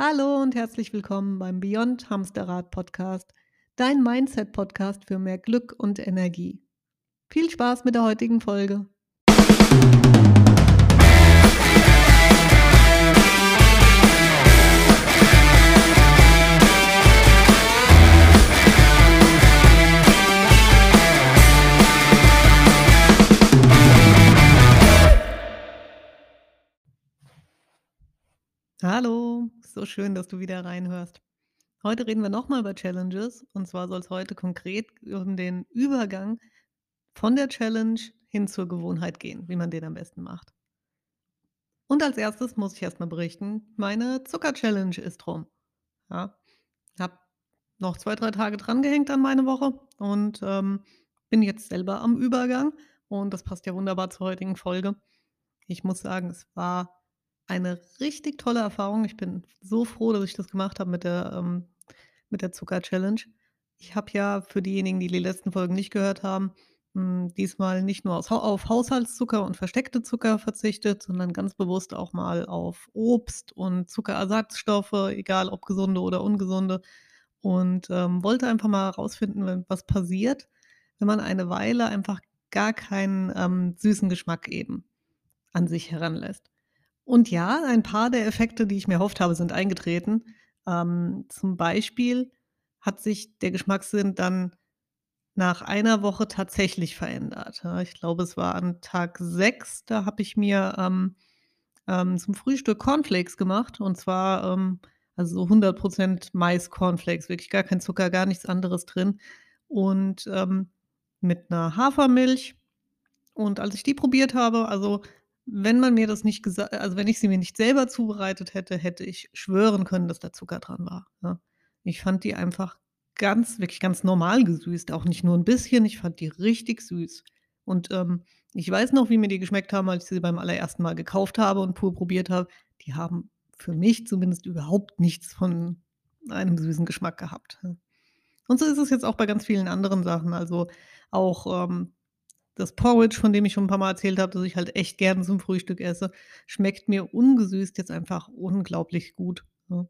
Hallo und herzlich willkommen beim Beyond Hamsterrad Podcast, dein Mindset Podcast für mehr Glück und Energie. Viel Spaß mit der heutigen Folge. Hallo, so schön, dass du wieder reinhörst. Heute reden wir nochmal über Challenges und zwar soll es heute konkret um den Übergang von der Challenge hin zur Gewohnheit gehen, wie man den am besten macht. Und als erstes muss ich erstmal berichten, meine Zucker-Challenge ist rum. Ja, habe noch zwei, drei Tage drangehängt an meine Woche und ähm, bin jetzt selber am Übergang und das passt ja wunderbar zur heutigen Folge. Ich muss sagen, es war eine richtig tolle Erfahrung. Ich bin so froh, dass ich das gemacht habe mit der, ähm der Zucker-Challenge. Ich habe ja für diejenigen, die die letzten Folgen nicht gehört haben, hm, diesmal nicht nur aus auf Haushaltszucker und versteckte Zucker verzichtet, sondern ganz bewusst auch mal auf Obst und Zuckerersatzstoffe, egal ob gesunde oder ungesunde. Und, ähm, wollte einfach mal herausfinden, was passiert, wenn man eine Weile einfach gar keinen, ähm, süßen Geschmack eben an sich heranlässt. Und ja, ein paar der Effekte, die ich mir erhofft habe, sind eingetreten. Ähm, zum Beispiel hat sich der Geschmackssinn dann nach einer Woche tatsächlich verändert. Ich glaube, es war an Tag 6, da habe ich mir, ähm, ähm, zum Frühstück Cornflakes gemacht und zwar, ähm, also so 100% Mais-Cornflakes, wirklich gar kein Zucker, gar nichts anderes drin und, ähm, mit einer Hafermilch. Und als ich die probiert habe also wenn man mir das nicht gesagt, also, wenn ich sie mir nicht selber zubereitet hätte, hätte ich schwören können, dass da Zucker dran war, ne? Ich fand die einfach ganz wirklich ganz normal gesüßt, auch nicht nur 'n bisschen, ich fand die richtig süß. Und, ähm, ich weiß noch, wie mir die geschmeckt haben, als ich sie beim allerersten Mal gekauft habe und pur probiert habe. Die haben für mich zumindest überhaupt nichts von einem süßen Geschmack gehabt, ja. Und so ist es jetzt auch bei ganz vielen anderen Sachen. Also, auch, ähm, das Porridge, von dem ich schon 'n paarmal erzählt habe, das ich halt echt gern zum Frühstück esse, schmeckt mir ungesüßt jetzt einfach unglaublich gut, ne?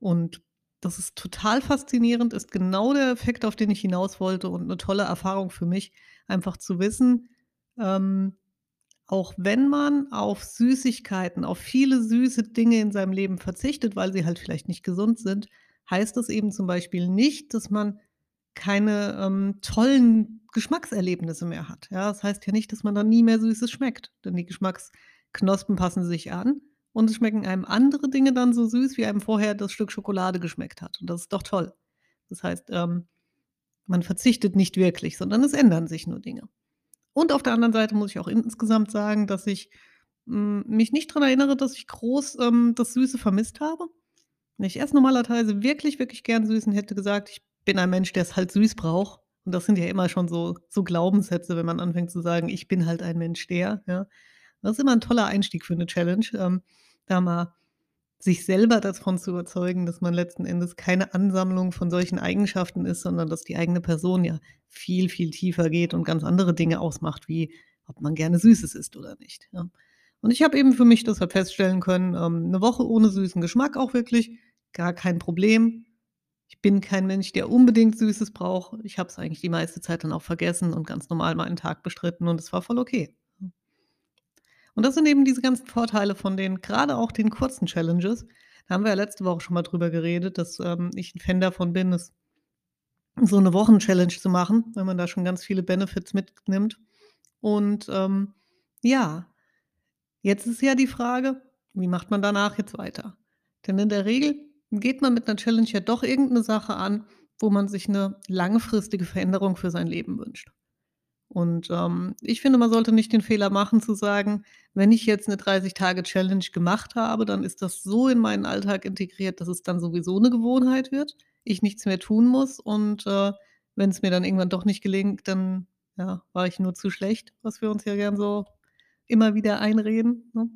Und das ist total faszinierend, ist genau der Effekt, auf den ich hinaus wollte und 'ne tolle Erfahrung für mich, einfach zu wissen, ähm, auch wenn man auf Süßigkeiten, auf viele süße Dinge in seinem Leben verzichtet, weil sie halt vielleicht nicht gesund sind, heißt das eben zum Beispiel nicht, dass man keine, ähm, tollen Geschmackserlebnisse mehr hat. Ja, das heißt ja nicht, dass man dann nie mehr Süßes schmeckt, denn die Geschmacksknospen passen sich an und es schmecken einem andere Dinge dann so süß, wie einem vorher das Stück Schokolade geschmeckt hat und das ist doch toll. Das heißt, ähm, man verzichtet nicht wirklich, sondern es ändern sich nur Dinge. Und auf der anderen Seite muss ich auch insgesamt sagen, dass ich, hm, mich nicht dran erinnere, dass ich groß, ähm, das Süße vermisst habe. Ich esse normalerweise wirklich, wirklich gern süß und hätte gesagt, ich bin ein Mensch, der es halt süß braucht. Und das sind ja immer schon so so Glaubenssätze, wenn man anfängt zu sagen: „Ich bin halt ein Mensch, der“, ja? Das ist immer 'n toller Einstieg für 'ne Challenge, ähm, da mal sich selber davon zu überzeugen, dass man letzten Endes keine Ansammlung von solchen Eigenschaften ist, sondern dass die eigene Person ja viel, viel tiefer geht und ganz andere Dinge ausmacht, wie ob man gerne Süßes isst oder nicht, ja? Und ich habe eben für mich deshalb feststellen können, ähm, 'ne Woche ohne süßen Geschmack auch wirklich gar kein Problem. Ich bin kein Mensch, der unbedingt Süßes braucht. Ich habe es eigentlich die meiste Zeit dann auch vergessen und ganz normal meinen Tag bestritten und es war voll okay. Und das sind eben diese ganzen Vorteile von den grade auch den kurzen Challenges. Da haben wir ja letzte Woche schon mal drüber geredet, dass, ähm, ich 'n Fan davon bin, es so 'ne Wochen-Challenge zu machen, weil man da schon ganz viele Benefits mitnimmt. Und, ähm, ja, jetzt ist ja die Frage, wie macht man danach jetzt weiter? Denn in der Regel geht man mit 'ner Challenge ja doch irgend 'ne Sache an, wo man sich 'ne langfristige Veränderung für sein Leben wünscht. Und, ähm, ich finde, man sollte nicht den Fehler machen zu sagen: „Wenn ich jetzt 'ne 30-Tage-Challenge gemacht habe, dann ist das so in meinen Alltag integriert, dass es dann sowieso 'ne Gewohnheit wird, ich nichts mehr tun muss und, äh, wenn's mir dann irgendwann doch nicht gelingt, dann, ja, war ich nur zu schlecht“, was wir uns ja gern so immer wieder einreden, ne?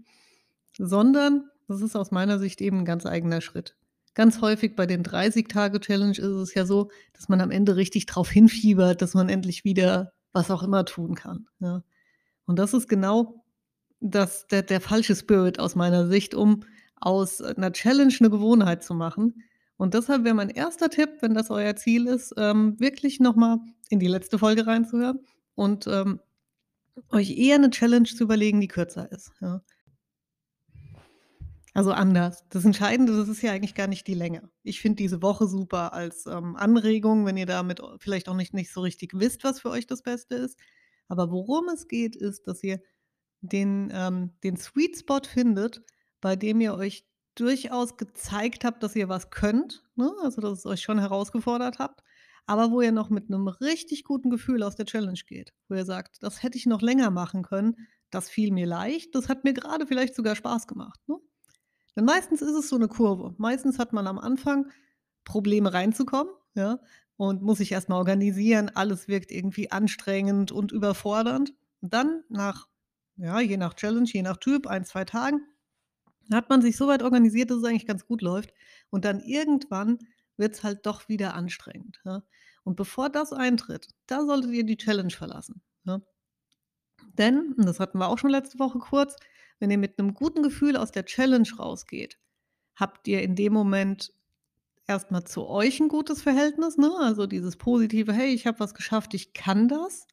Sondern das ist aus meiner Sicht eben 'n ganz eigener Schritt. Ganz häufig bei den 30-Tage-Challenge ist es ja so, dass man am Ende richtig drauf hinfiebert, dass man endlich wieder was auch immer tun kann, ja? Und das ist genau das der der falsche Spirit aus meiner Sicht, um aus 'ner Challenge 'ne Gewohnheit zu machen. Und deshalb wäre mein 1. Tipp, wenn das euer Ziel ist, ähm, wirklich noch mal in die letzte Folge reinzuhören und, ähm, euch eher 'ne Challenge zu überlegen, die kürzer ist, ja. Also anders. Das Entscheidende, das ist ja eigentlich gar nicht die Länge. Ich finde diese Woche super als, ähm, Anregung, wenn ihr damit vielleicht auch nicht nicht so richtig wisst, was für euch das Beste ist. Aber worum es geht, ist, dass ihr den ähm, den Sweet Spot findet, bei dem ihr euch durchaus gezeigt habt, dass ihr was könnt, ne? Also, dass es euch schon herausgefordert habt, aber wo ihr noch mit 'nem richtig guten Gefühl aus der Challenge geht, wo ihr sagt: „Das hätte ich noch länger machen können. Das fiel mir leicht. Das hat mir grade vielleicht sogar Spaß gemacht“, ne? Denn meistens ist es so 'ne Kurve. Meistens hat man am Anfang Probleme reinzukommen, ja, und muss sich erst mal organisieren. Alles wirkt irgendwie anstrengend und überfordernd. Und dann nach ja, je nach Challenge, je nach Typ, 1, 2 Tagen, hat man sich so weit organisiert, dass es eigentlich ganz gut läuft. Und dann irgendwann wird's halt doch wieder anstrengend, ja? Und bevor das eintritt, da solltet ihr die Challenge verlassen, ja? Denn, und das hatten wir auch schon letzte Woche kurz, wenn ihr mit 'nem guten Gefühl aus der Challenge rausgeht, habt ihr in dem Moment erst mal zu euch 'n gutes Verhältnis, ne? Also, dieses positive: „Hey, ich habe was geschafft, ich kann das.“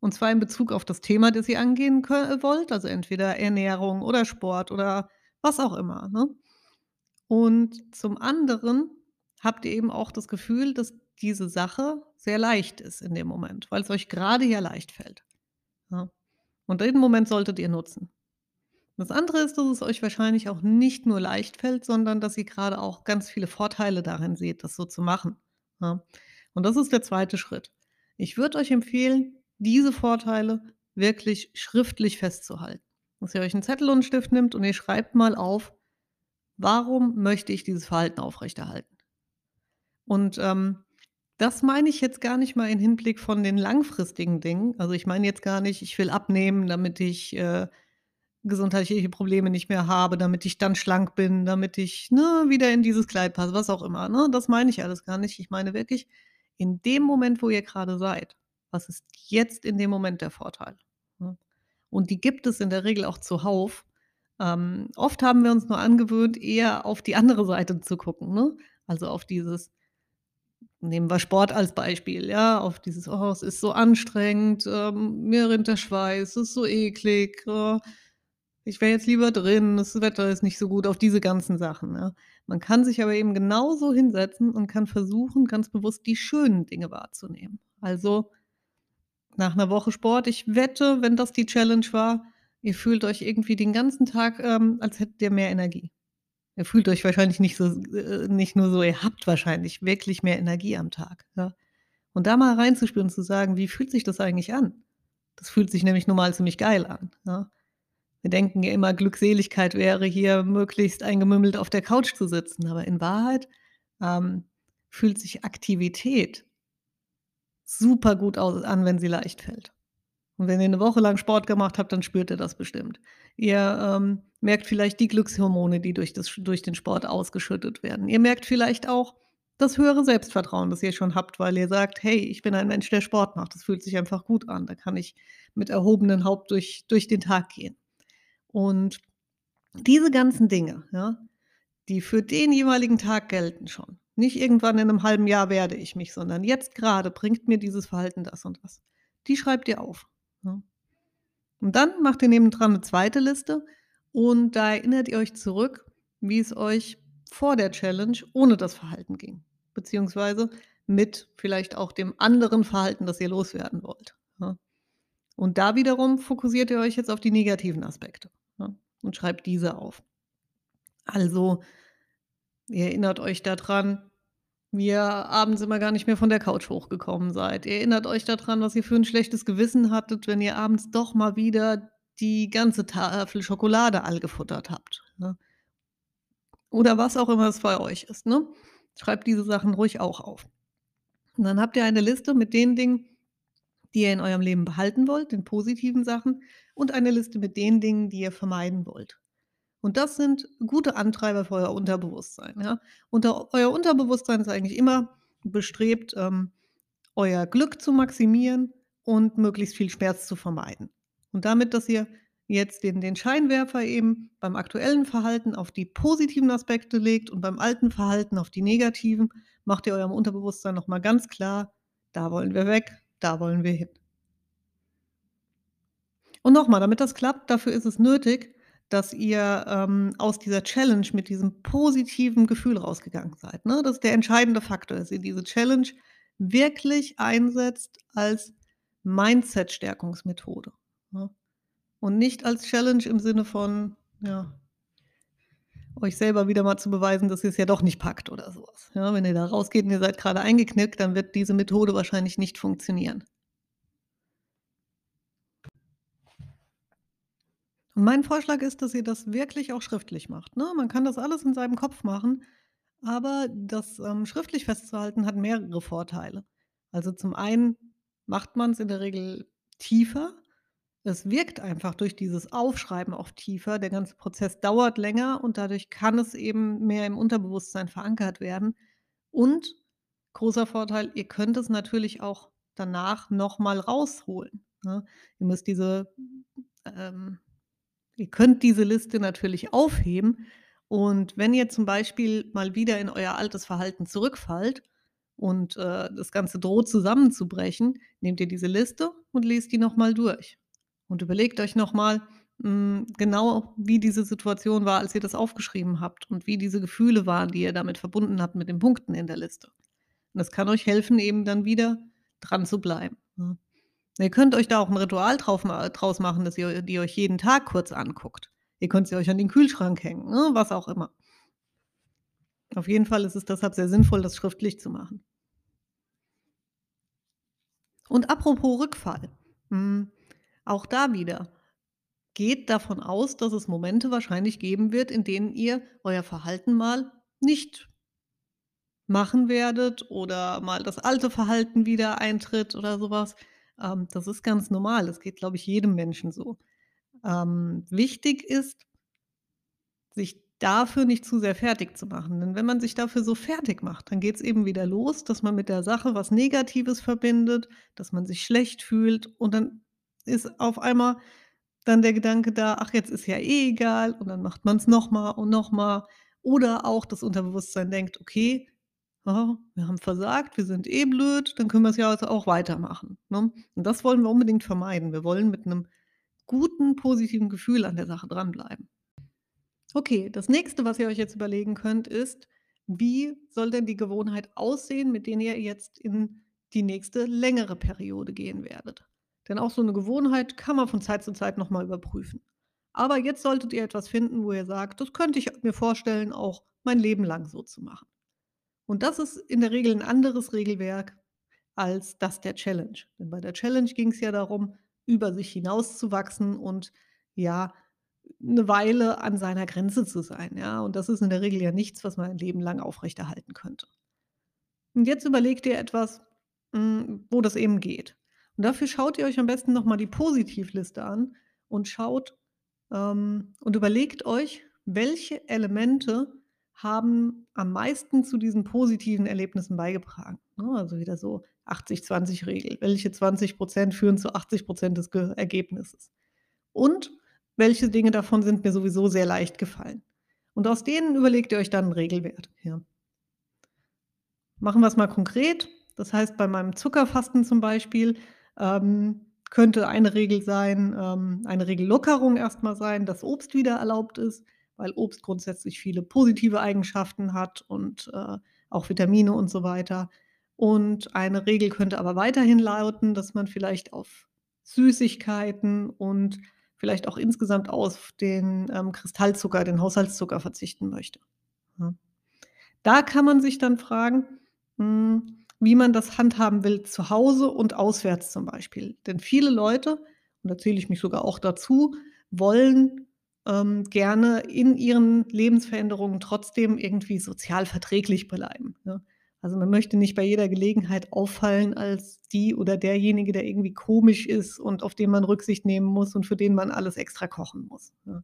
Und zwar in Bezug auf das Thema, das ihr angehen kö äh, wollt, also entweder Ernährung oder Sport oder was auch immer, ne? Und zum anderen habt ihr eben auch das Gefühl, dass diese Sache sehr leicht ist in dem Moment, weil's euch grade ja leicht fällt, ja? Und den Moment solltet ihr nutzen. Das andere ist, dass es euch wahrscheinlich auch nicht nur leicht fällt, sondern dass ihr grade auch ganz viele Vorteile darin seht, das so zu machen, ja? Und das ist der 2. Schritt. Ich würde euch empfehlen, diese Vorteile wirklich schriftlich festzuhalten, dass ihr euch 'n Zettel und 'n Stift nimmt und ihr schreibt mal auf: „Warum möchte ich dieses Verhalten aufrechterhalten?“ Und, ähm, das meine ich jetzt gar nicht mal in Hinblick von den langfristigen Dingen. Also, ich meine jetzt gar nicht: „Ich will abnehmen, damit ich, äh, gesundheitliche Probleme nicht mehr habe, damit ich dann schlank bin, damit ich, ne, wieder in dieses Kleid passe“, was auch immer, ne? Das meine ich alles gar nicht. Ich meine wirklich in dem Moment, wo ihr grade seid. Was ist jetzt in dem Moment der Vorteil, ne? Und die gibt es in der Regel auch zuhauf. Ähm, oft haben wir uns nur angewöhnt, eher auf die andere Seite zu gucken, ne? Also, auf dieses nehmen wir Sport als Beispiel, ja, auf dieses: „Oh, es ist so anstrengend, ähm, mir rinnt der Schweiß, es ist so eklig, oh, ich wäre jetzt lieber drin, das Wetter ist nicht so gut“, auf diese ganzen Sachen, ja? Man kann sich aber eben genauso hinsetzen und kann versuchen, ganz bewusst die schönen Dinge wahrzunehmen. Also, nach 'ner Woche Sport, ich wette, wenn das die Challenge war, ihr fühlt euch irgendwie den ganzen Tag, ähm, als hättet ihr mehr Energie. Ihr fühlt euch wahrscheinlich nicht so äh, nicht nur so, ihr habt wahrscheinlich wirklich mehr Energie am Tag, ja? Und da mal reinzuspüren und zu sagen: „Wie fühlt sich das eigentlich an?“ Das fühlt sich nämlich nun mal ziemlich geil an, ja? Wir denken ja immer, Glückseligkeit wäre hier möglichst eingemümmelt auf der Couch zu sitzen, aber in Wahrheit, ähm, fühlt sich Aktivität super gut an, wenn sie leicht fällt. Und wenn ihr 'ne Woche lang Sport gemacht habt, dann spürt ihr das bestimmt. Ihr, ähm, merkt vielleicht die Glückshormone, die durch das durch den Sport ausgeschüttet werden. Ihr merkt vielleicht auch das höhere Selbstvertrauen, das ihr schon habt, weil ihr sagt: „Hey, ich bin ein Mensch, der Sport macht. Das fühlt sich einfach gut an. Da kann ich mit erhobenem Haupt durch durch den Tag gehen.“ Und diese ganzen Dinge, ja, die für den jeweiligen Tag gelten schon. Nicht irgendwann in 'nem halben Jahr werde ich mich, sondern jetzt grade bringt mir dieses Verhalten das und das. Die schreibt ihr auf, ne? Und dann macht ihr nebendran 'ne 2. Liste und da erinnert ihr euch zurück, wie es euch vor der Challenge ohne das Verhalten ging, beziehungsweise mit vielleicht auch dem anderen Verhalten, das ihr loswerden wollt, ja? Und da wiederum fokussiert ihr euch jetzt auf die negativen Aspekte, und schreibt diese auf. Also, ihr erinnert euch da dran, wie ihr abends immer gar nicht mehr von der Couch hochgekommen seid. Ihr erinnert euch da dran, was ihr für 'n schlechtes Gewissen hattet, wenn ihr abends doch mal wieder die ganze Tafel Schokolade all gefuttert habt, ne? Oder was auch immer es bei euch ist, ne? Schreibt diese Sachen ruhig auch auf. Und dann habt ihr eine Liste mit den Dingen, die ihr in eurem Leben behalten wollt, den positiven Sachen, und eine Liste mit den Dingen, die ihr vermeiden wollt. Und das sind gute Antreiber für euer Unterbewusstsein, ja? Unter euer Unterbewusstsein ist eigentlich immer bestrebt, ähm, euer Glück zu maximieren und möglichst viel Schmerz zu vermeiden. Und damit, dass ihr jetzt den den Scheinwerfer eben beim aktuellen Verhalten auf die positiven Aspekte legt und beim alten Verhalten auf die negativen, macht ihr eurem Unterbewusstsein noch mal ganz klar: „Da wollen wir weg, da wollen wir hin.“ Und noch mal, damit das klappt, dafür ist es nötig, dass ihr, ähm, aus dieser Challenge mit diesem positiven Gefühl rausgegangen seid, ne? Das ist der entscheidende Faktor, dass ihr diese Challenge wirklich einsetzt als Mindset-Stärkungsmethode, ne? Und nicht als Challenge im Sinne von, ja euch selber wieder mal zu beweisen, dass ihr's ja doch nicht packt oder so was, ja? Wenn ihr da rausgeht und ihr seid grade eingeknickt, dann wird diese Methode wahrscheinlich nicht funktionieren. Und mein Vorschlag ist, dass ihr das wirklich auch schriftlich macht, ne? Man kann das alles in seinem Kopf machen, aber das, ähm, schriftlich festzuhalten hat mehrere Vorteile. Also, zum einen macht man's in der Regel tiefer. Es wirkt einfach durch dieses Aufschreiben auch tiefer. Der ganze Prozess dauert länger und dadurch kann es eben mehr im Unterbewusstsein verankert werden. Und großer Vorteil, ihr könnt es natürlich auch danach noch mal rausholen, ne? Ihr müsst diese ähm, ihr könnt diese Liste natürlich aufheben und wenn ihr zum Beispiel mal wieder in euer altes Verhalten zurückfallt und, äh, das Ganze droht zusammenzubrechen, nehmt ihr diese Liste und lest die noch mal durch und überlegt euch noch mal, hm, genau, wie diese Situation war, als ihr das aufgeschrieben habt und wie diese Gefühle waren, die ihr damit verbunden habt mit den Punkten in der Liste. Und das kann euch helfen, eben dann wieder dran zu bleiben, ne? Ihr könnt euch da auch 'n Ritual drauf draus machen, dass ihr die euch jeden Tag kurz anguckt. Ihr könnt sie euch an den Kühlschrank hängen, ne, was auch immer. Auf jeden Fall ist es deshalb sehr sinnvoll, das schriftlich zu machen. Und apropos Rückfall, hm, auch da wieder, geht davon aus, dass es Momente wahrscheinlich geben wird, in denen ihr euer Verhalten mal nicht machen werdet oder mal das alte Verhalten wieder eintritt oder so was. Ähm, das ist ganz normal. Das geht, glaube ich, jedem Menschen so. Ähm, wichtig ist sich dafür nicht zu sehr fertigzumachen, denn wenn man sich dafür so fertigmacht, dann geht's eben wieder los, dass man mit der Sache was Negatives verbindet, dass man sich schlecht fühlt und dann ist auf einmal dann der Gedanke da: „Ach, jetzt ist ja eh egal“ und dann macht man's noch mal und noch mal. Oder auch das Unterbewusstsein denkt: „Okay, aha, wir haben versagt, wir sind eh blöd, dann können wir's ja jetzt auch weitermachen“, ne? Und das wollen wir unbedingt vermeiden. Wir wollen mit 'nem guten, positiven Gefühl an der Sache dranbleiben. Okay, das Nächste, was ihr euch jetzt überlegen könnt, ist: Wie soll denn die Gewohnheit aussehen, mit denen ihr jetzt in die nächste längere Periode gehen werdet? Denn auch so 'ne Gewohnheit kann man von Zeit zu Zeit noch mal überprüfen. Aber jetzt solltet ihr etwas finden, wo ihr sagt: „Das könnte ich mir vorstellen, auch mein Leben lang so zu machen.“ Und das ist in der Regel 'n anderes Regelwerk als das der Challenge. Denn bei der Challenge ging's ja darum, über sich hinauszuwachsen und, ja, 'ne Weile an seiner Grenze zu sein, ja? Und das ist in der Regel ja nichts, was man ein Leben lang aufrechterhalten könnte. Und jetzt überlegt ihr etwas, hm, wo das eben geht. Und dafür schaut ihr euch am besten noch mal die Positivliste an und schaut, ähm und überlegt euch, welche Elemente haben am meisten zu diesen positiven Erlebnissen beigetragen, ne? Also, wieder so 80-20 Regel. Welche 20 % führen zu 80 % des Ge Ergebnisses? Und welche Dinge davon sind mir sowieso sehr leicht gefallen? Und aus denen überlegt ihr euch dann 'n Regelwert, ja. Machen wir's mal konkret. Das heißt, bei meinem Zuckerfasten zum Beispiel, ähm, könnte eine Regel sein ähm, eine Regellockerung erst mal sein, dass Obst wieder erlaubt ist, weil Obst grundsätzlich viele positive Eigenschaften hat und, äh, auch Vitamine und so weiter. Und eine Regel könnte aber weiterhin lauten, dass man vielleicht auf Süßigkeiten und vielleicht auch insgesamt auf den, ähm, Kristallzucker, den Haushaltszucker verzichten möchte, ne? Da kann man sich dann fragen, hm, wie man das handhaben will zu Hause und auswärts zum Beispiel. Denn viele Leute, und da zähle ich mich sogar auch dazu, wollen, ähm, gerne in ihren Lebensveränderungen trotzdem irgendwie sozial verträglich bleiben, ne? Also, man möchte nicht bei jeder Gelegenheit auffallen als die oder derjenige, der irgendwie komisch ist und auf den man Rücksicht nehmen muss und für den man alles extra kochen muss, ne?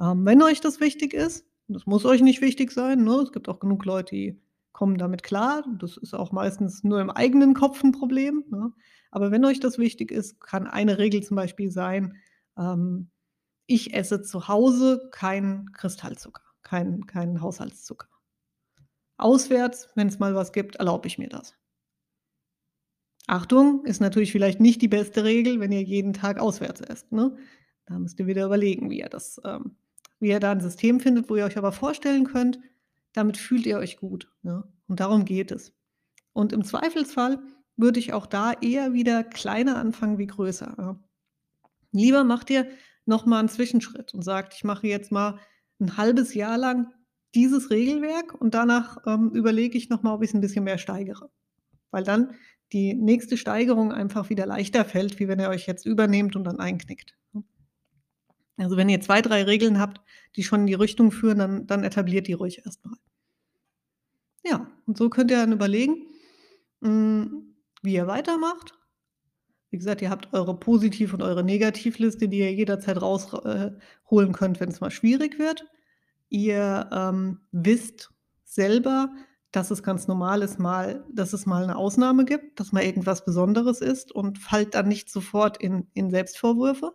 Ähm, wenn euch das wichtig ist das muss euch nicht wichtig sein, ne? Es gibt auch genug Leute, die kommen damit klar. Das ist auch meistens nur im eigenen Kopf 'n Problem, ne? Aber wenn euch das wichtig ist, kann eine Regel zum Beispiel sein, ähm, ich esse zu Hause keinen Kristallzucker, keinen keinen Haushaltszucker. Auswärts, wenn's mal was gibt, erlaube ich mir das. Achtung, ist natürlich vielleicht nicht die beste Regel, wenn ihr jeden Tag auswärts esst, ne? Da müsst ihr wieder überlegen, wie ihr das ähm, wie ihr da 'n System findet, wo ihr euch aber vorstellen könnt, damit fühlt ihr euch gut, ne? Und darum geht es. Und im Zweifelsfall würde ich auch da eher wieder kleiner anfangen wie größer, ja. Lieber macht ihr noch mal 'n Zwischenschritt und sagt: „Ich mache jetzt mal 'n halbes Jahr lang dieses Regelwerk und danach, ähm, überlege ich noch mal, ob ich's 'n bisschen mehr steigere.“ Weil dann die nächste Steigerung einfach wieder leichter fällt, wie wenn ihr euch jetzt übernehmt und dann einknickt? Also, wenn ihr 2, 3 Regeln habt, die schon in die Richtung führen, dann dann etabliert die ruhig erst mal. Ja, und so könnt ihr dann überlegen, hm, wie ihr weitermacht. Wie gesagt, ihr habt eure Positiv und eure Negativliste, die ihr jederzeit raus äh, könnt, wenn's mal schwierig wird. Ihr, ähm, wisst selber, dass es ganz normal ist, mal dass es mal 'ne Ausnahme gibt, dass mal irgendwas Besonderes ist und fallt dann nicht sofort in in Selbstvorwürfe.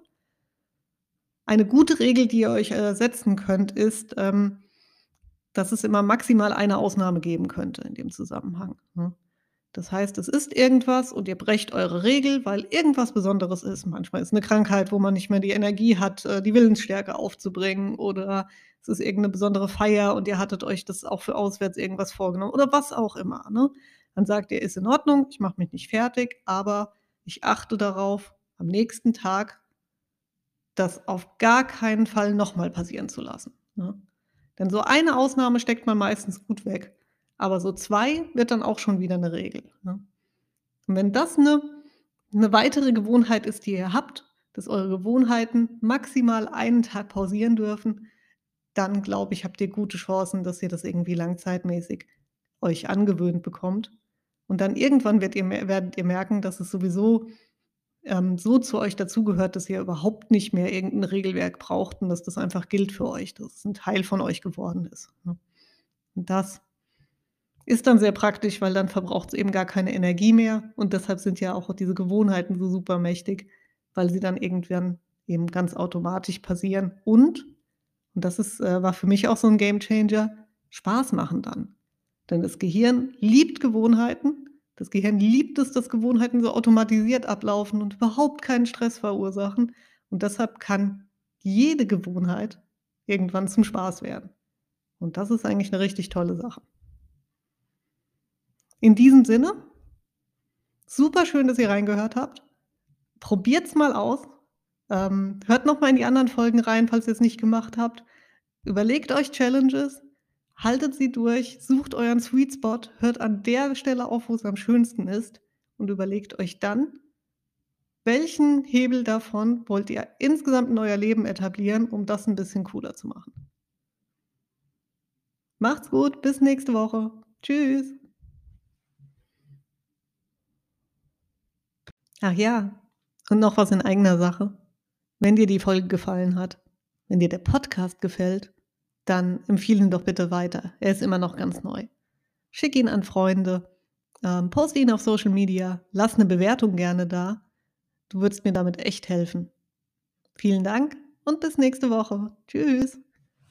Eine gute Regel, die ihr euch, äh, setzen könnt, ist, ähm, dass es immer maximal eine Ausnahme geben könnte in dem Zusammenhang, ne? Das heißt, es ist irgendwas und ihr brecht eure Regel, weil irgendwas Besonderes ist. Manchmal ist 'ne Krankheit, wo man nicht mehr die Energie hat, äh, die Willensstärke aufzubringen, oder es ist irgend 'ne besondere Feier und ihr hattet euch das auch für auswärts irgendwas vorgenommen oder was auch immer, ne? Dann sagt ihr: „Ist in Ordnung, ich mache mich nicht fertig, aber ich achte darauf, am nächsten Tag das auf gar keinen Fall noch mal passieren zu lassen“, ne? Denn so eine Ausnahme steckt man meistens gut weg, aber so 2 wird dann auch schon wieder 'ne Regel, ne? Und wenn das 'ne 'ne weitere Gewohnheit ist, die ihr habt, dass eure Gewohnheiten maximal einen Tag pausieren dürfen, dann glaube ich, habt ihr gute Chancen, dass ihr das irgendwie langzeitmäßig euch angewöhnt bekommt. Und dann irgendwann ihr werdet ihr merken, dass es sowieso, ähm, so zu euch dazugehört, dass ihr überhaupt nicht mehr irgend 'n Regelwerk braucht und dass das einfach gilt für euch, dass es 'n Teil von euch geworden ist, ne? Und das ist dann sehr praktisch, weil dann verbraucht's eben gar keine Energie mehr und deshalb sind ja auch diese Gewohnheiten so supermächtig, weil sie dann irgendwann eben ganz automatisch passieren und und das ist äh, war für mich auch so 'n Gamechanger, Spaß machen dann. Denn das Gehirn liebt Gewohnheiten. Das Gehirn liebt es, dass Gewohnheiten so automatisiert ablaufen und überhaupt keinen Stress verursachen. Und deshalb kann jede Gewohnheit irgendwann zum Spaß werden. Und das ist eigentlich 'ne richtig tolle Sache. In diesem Sinne super schön, dass ihr reingehört habt. Probiert's mal aus. Ähm, hört noch mal in die anderen Folgen rein, falls ihr's nicht gemacht habt. Überlegt euch Challenges, haltet sie durch, sucht euren Sweet Spot, hört an der Stelle auf, wo's am schönsten ist und überlegt euch dann welchen Hebel davon wollt ihr insgesamt in euer Leben etablieren, um das 'n bisschen cooler zu machen. Macht's gut, bis nächste Woche. Tschüss. Ach ja, und noch was in eigener Sache. Wenn dir die Folge gefallen hat, wenn dir der Podcast gefällt, dann empfehle ihn doch bitte weiter. Er ist immer noch ganz neu. Schick ihn an Freunde, ähm, poste ihn auf Social Media, lass 'ne Bewertung gerne da. Du würdest mir damit echt helfen. Vielen Dank und bis nächste Woche. Tschüss.